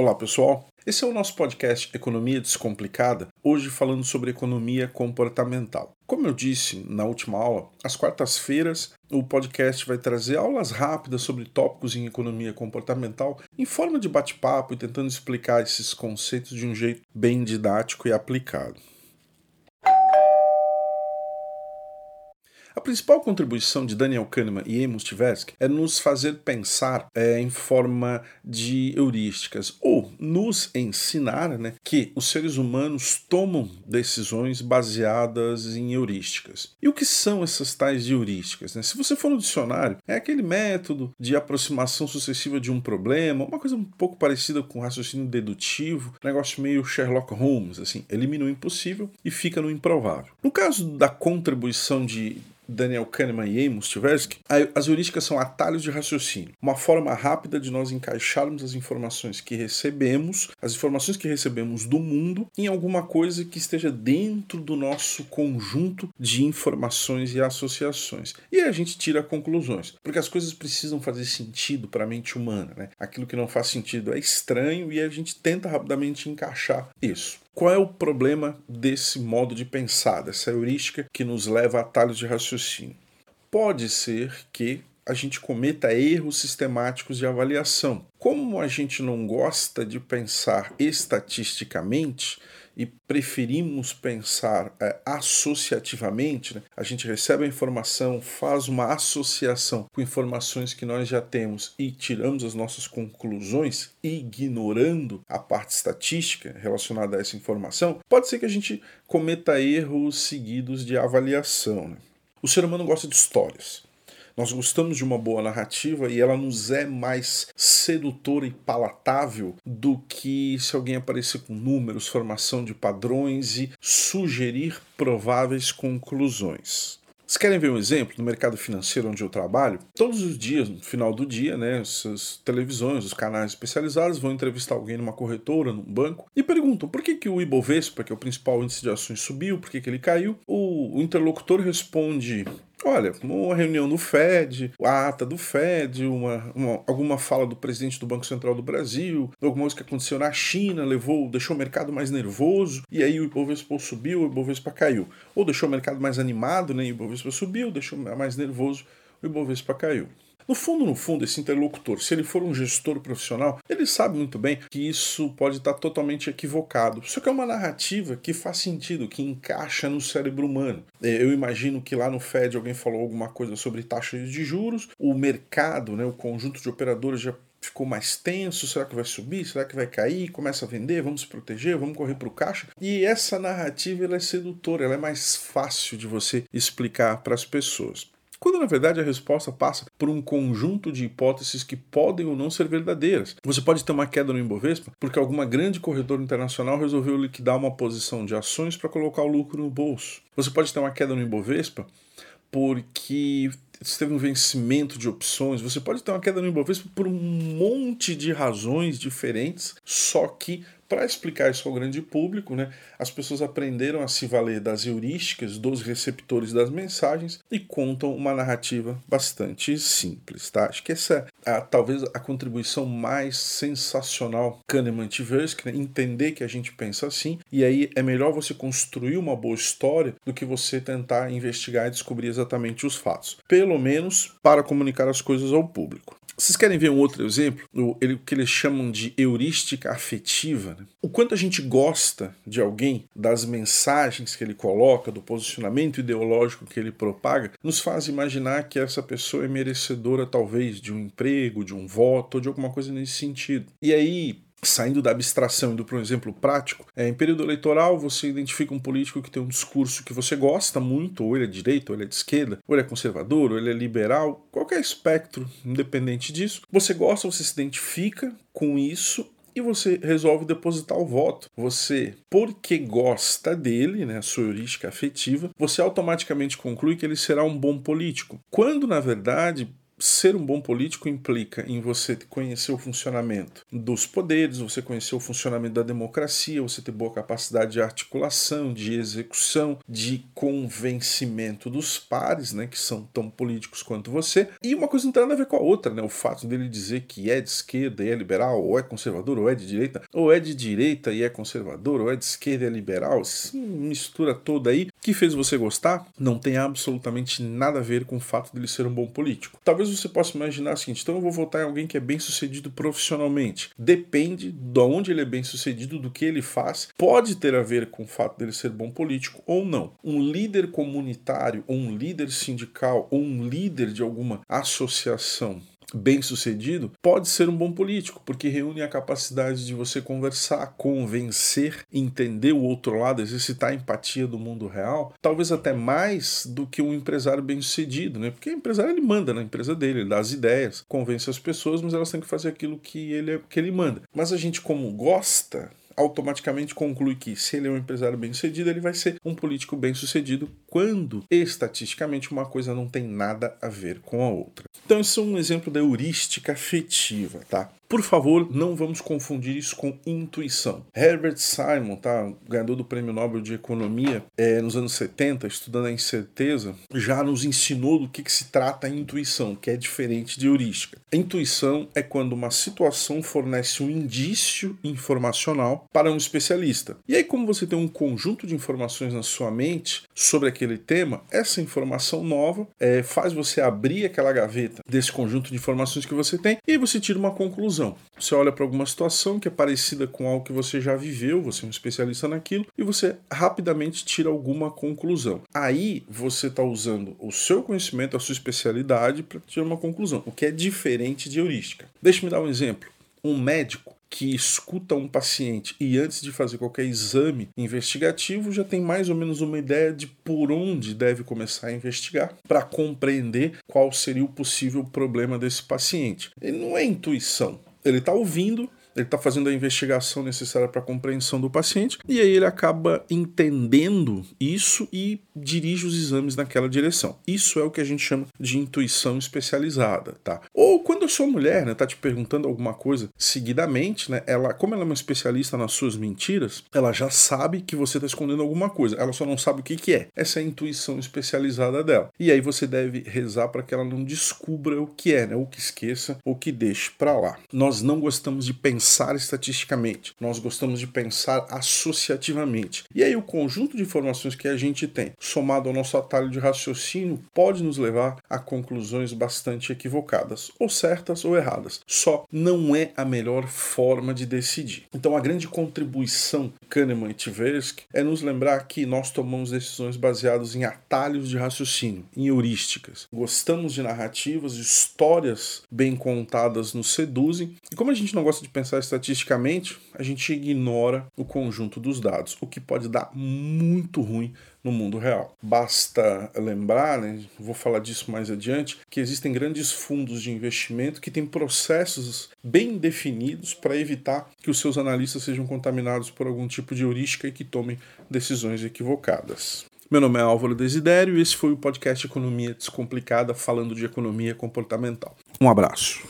Olá pessoal, esse é o nosso podcast Economia Descomplicada, hoje falando sobre economia comportamental. Como eu disse na última aula, às quartas-feiras o podcast vai trazer aulas rápidas sobre tópicos em economia comportamental em forma de bate-papo e tentando explicar esses conceitos de um jeito bem didático e aplicado. A principal contribuição de Daniel Kahneman e Amos Tversky é nos fazer pensar é, em forma de heurísticas, ou nos ensinar né, que os seres humanos tomam decisões baseadas em heurísticas. E o que são essas tais heurísticas? Né? Se você for no dicionário, é aquele método de aproximação sucessiva de um problema, uma coisa um pouco parecida com raciocínio dedutivo, negócio meio Sherlock Holmes, assim, elimina o impossível e fica no improvável. No caso da contribuição de Daniel Kahneman e Amos Tversky, as heurísticas são atalhos de raciocínio, uma forma rápida de nós encaixarmos as informações que recebemos, as informações que recebemos do mundo, em alguma coisa que esteja dentro do nosso conjunto de informações e associações. E a gente tira conclusões, porque as coisas precisam fazer sentido para a mente humana, né? Aquilo que não faz sentido é estranho e a gente tenta rapidamente encaixar isso. Qual é o problema desse modo de pensar, dessa heurística que nos leva a atalhos de raciocínio? Pode ser que a gente cometa erros sistemáticos de avaliação. Como a gente não gosta de pensar estatisticamente, e preferimos pensar é, associativamente, né? a gente recebe a informação, faz uma associação com informações que nós já temos e tiramos as nossas conclusões, ignorando a parte estatística relacionada a essa informação, pode ser que a gente cometa erros seguidos de avaliação. Né? O ser humano gosta de histórias. Nós gostamos de uma boa narrativa e ela nos é mais sedutora e palatável do que se alguém aparecer com números, formação de padrões e sugerir prováveis conclusões. Vocês querem ver um exemplo no mercado financeiro onde eu trabalho? Todos os dias, no final do dia, né, essas televisões, os canais especializados vão entrevistar alguém numa corretora, num banco, e perguntam por que, que o Ibovespa, que é o principal índice de ações, subiu, por que, que ele caiu. O, o interlocutor responde Olha, uma reunião do Fed, a ata do Fed, uma, uma, alguma fala do presidente do Banco Central do Brasil, alguma coisa que aconteceu na China, levou, deixou o mercado mais nervoso, e aí o Ibovespa subiu, o Ibovespa caiu. Ou deixou o mercado mais animado, né, e o Ibovespa subiu, deixou mais nervoso, o Ibovespa caiu. No fundo, no fundo, esse interlocutor, se ele for um gestor profissional, ele sabe muito bem que isso pode estar totalmente equivocado. Só que é uma narrativa que faz sentido, que encaixa no cérebro humano. É, eu imagino que lá no Fed alguém falou alguma coisa sobre taxas de juros, o mercado, né, o conjunto de operadores já ficou mais tenso, será que vai subir, será que vai cair, começa a vender, vamos se proteger, vamos correr para o caixa. E essa narrativa ela é sedutora, ela é mais fácil de você explicar para as pessoas quando na verdade a resposta passa por um conjunto de hipóteses que podem ou não ser verdadeiras. Você pode ter uma queda no Ibovespa porque alguma grande corretora internacional resolveu liquidar uma posição de ações para colocar o lucro no bolso. Você pode ter uma queda no Ibovespa porque teve um vencimento de opções, você pode ter uma queda no Ibovespa por um monte de razões diferentes, só que para explicar isso ao grande público, né, as pessoas aprenderam a se valer das heurísticas dos receptores das mensagens e contam uma narrativa bastante simples. Tá? Acho que essa é a, talvez a contribuição mais sensacional Kahneman-Tversky, né? entender que a gente pensa assim, e aí é melhor você construir uma boa história do que você tentar investigar e descobrir exatamente os fatos. Pelo menos para comunicar as coisas ao público. Vocês querem ver um outro exemplo? O que eles chamam de heurística afetiva. Né? O quanto a gente gosta de alguém, das mensagens que ele coloca, do posicionamento ideológico que ele propaga, nos faz imaginar que essa pessoa é merecedora, talvez, de um emprego, de um voto ou de alguma coisa nesse sentido. E aí, Saindo da abstração, indo para um exemplo prático, é, em período eleitoral você identifica um político que tem um discurso que você gosta muito, ou ele é de direita, ou ele é de esquerda, ou ele é conservador, ou ele é liberal, qualquer espectro, independente disso. Você gosta, você se identifica com isso e você resolve depositar o voto. Você, porque gosta dele, né, a sua heurística afetiva, você automaticamente conclui que ele será um bom político. Quando, na verdade, ser um bom político implica em você conhecer o funcionamento dos poderes, você conhecer o funcionamento da democracia, você ter boa capacidade de articulação, de execução, de convencimento dos pares, né, que são tão políticos quanto você. E uma coisa não tem nada a ver com a outra, né? O fato dele dizer que é de esquerda e é liberal, ou é conservador, ou é de direita, ou é de direita e é conservador, ou é de esquerda e é liberal, essa mistura toda aí que fez você gostar, não tem absolutamente nada a ver com o fato dele ser um bom político. Talvez você possa imaginar o seguinte: então eu vou votar em alguém que é bem sucedido profissionalmente. Depende de onde ele é bem sucedido, do que ele faz, pode ter a ver com o fato dele ser bom político ou não. Um líder comunitário, ou um líder sindical, ou um líder de alguma associação bem sucedido, pode ser um bom político, porque reúne a capacidade de você conversar, convencer, entender o outro lado, exercitar a empatia do mundo real, talvez até mais do que um empresário bem sucedido, né? Porque o empresário ele manda na empresa dele, ele dá as ideias, convence as pessoas, mas elas têm que fazer aquilo que ele, que ele manda. Mas a gente, como gosta automaticamente conclui que se ele é um empresário bem sucedido, ele vai ser um político bem sucedido, quando estatisticamente uma coisa não tem nada a ver com a outra. Então, isso é um exemplo da heurística afetiva, tá? Por favor, não vamos confundir isso com intuição. Herbert Simon, tá, ganhador do Prêmio Nobel de Economia é, nos anos 70, estudando a incerteza, já nos ensinou do que, que se trata a intuição, que é diferente de heurística. A intuição é quando uma situação fornece um indício informacional para um especialista. E aí, como você tem um conjunto de informações na sua mente sobre aquele tema, essa informação nova é, faz você abrir aquela gaveta desse conjunto de informações que você tem e aí você tira uma conclusão. Você olha para alguma situação que é parecida com algo que você já viveu, você é um especialista naquilo, e você rapidamente tira alguma conclusão. Aí você está usando o seu conhecimento, a sua especialidade para tirar uma conclusão, o que é diferente de heurística. Deixe-me dar um exemplo. Um médico que escuta um paciente e antes de fazer qualquer exame investigativo já tem mais ou menos uma ideia de por onde deve começar a investigar para compreender qual seria o possível problema desse paciente. E não é intuição, ele está ouvindo, ele está fazendo a investigação necessária para a compreensão do paciente, e aí ele acaba entendendo isso e dirige os exames naquela direção. Isso é o que a gente chama de intuição especializada, tá? Ou quando a sua mulher, né, tá te perguntando alguma coisa seguidamente, né, ela, como ela é uma especialista nas suas mentiras, ela já sabe que você está escondendo alguma coisa, ela só não sabe o que que é. Essa é a intuição especializada dela. E aí você deve rezar para que ela não descubra o que é, né, ou que esqueça, ou que deixe para lá. Nós não gostamos de pensar estatisticamente, nós gostamos de pensar associativamente. E aí o conjunto de informações que a gente tem somado ao nosso atalho de raciocínio, pode nos levar a conclusões bastante equivocadas, ou certas ou erradas. Só não é a melhor forma de decidir. Então, a grande contribuição Kahneman e Tversky é nos lembrar que nós tomamos decisões baseadas em atalhos de raciocínio, em heurísticas. Gostamos de narrativas, histórias bem contadas nos seduzem, e como a gente não gosta de pensar estatisticamente, a gente ignora o conjunto dos dados, o que pode dar muito ruim no mundo real. Basta lembrar, né, vou falar disso mais adiante, que existem grandes fundos de investimento que têm processos bem definidos para evitar que os seus analistas sejam contaminados por algum tipo de heurística e que tomem decisões equivocadas. Meu nome é Álvaro Desidério e esse foi o podcast Economia Descomplicada falando de economia comportamental. Um abraço.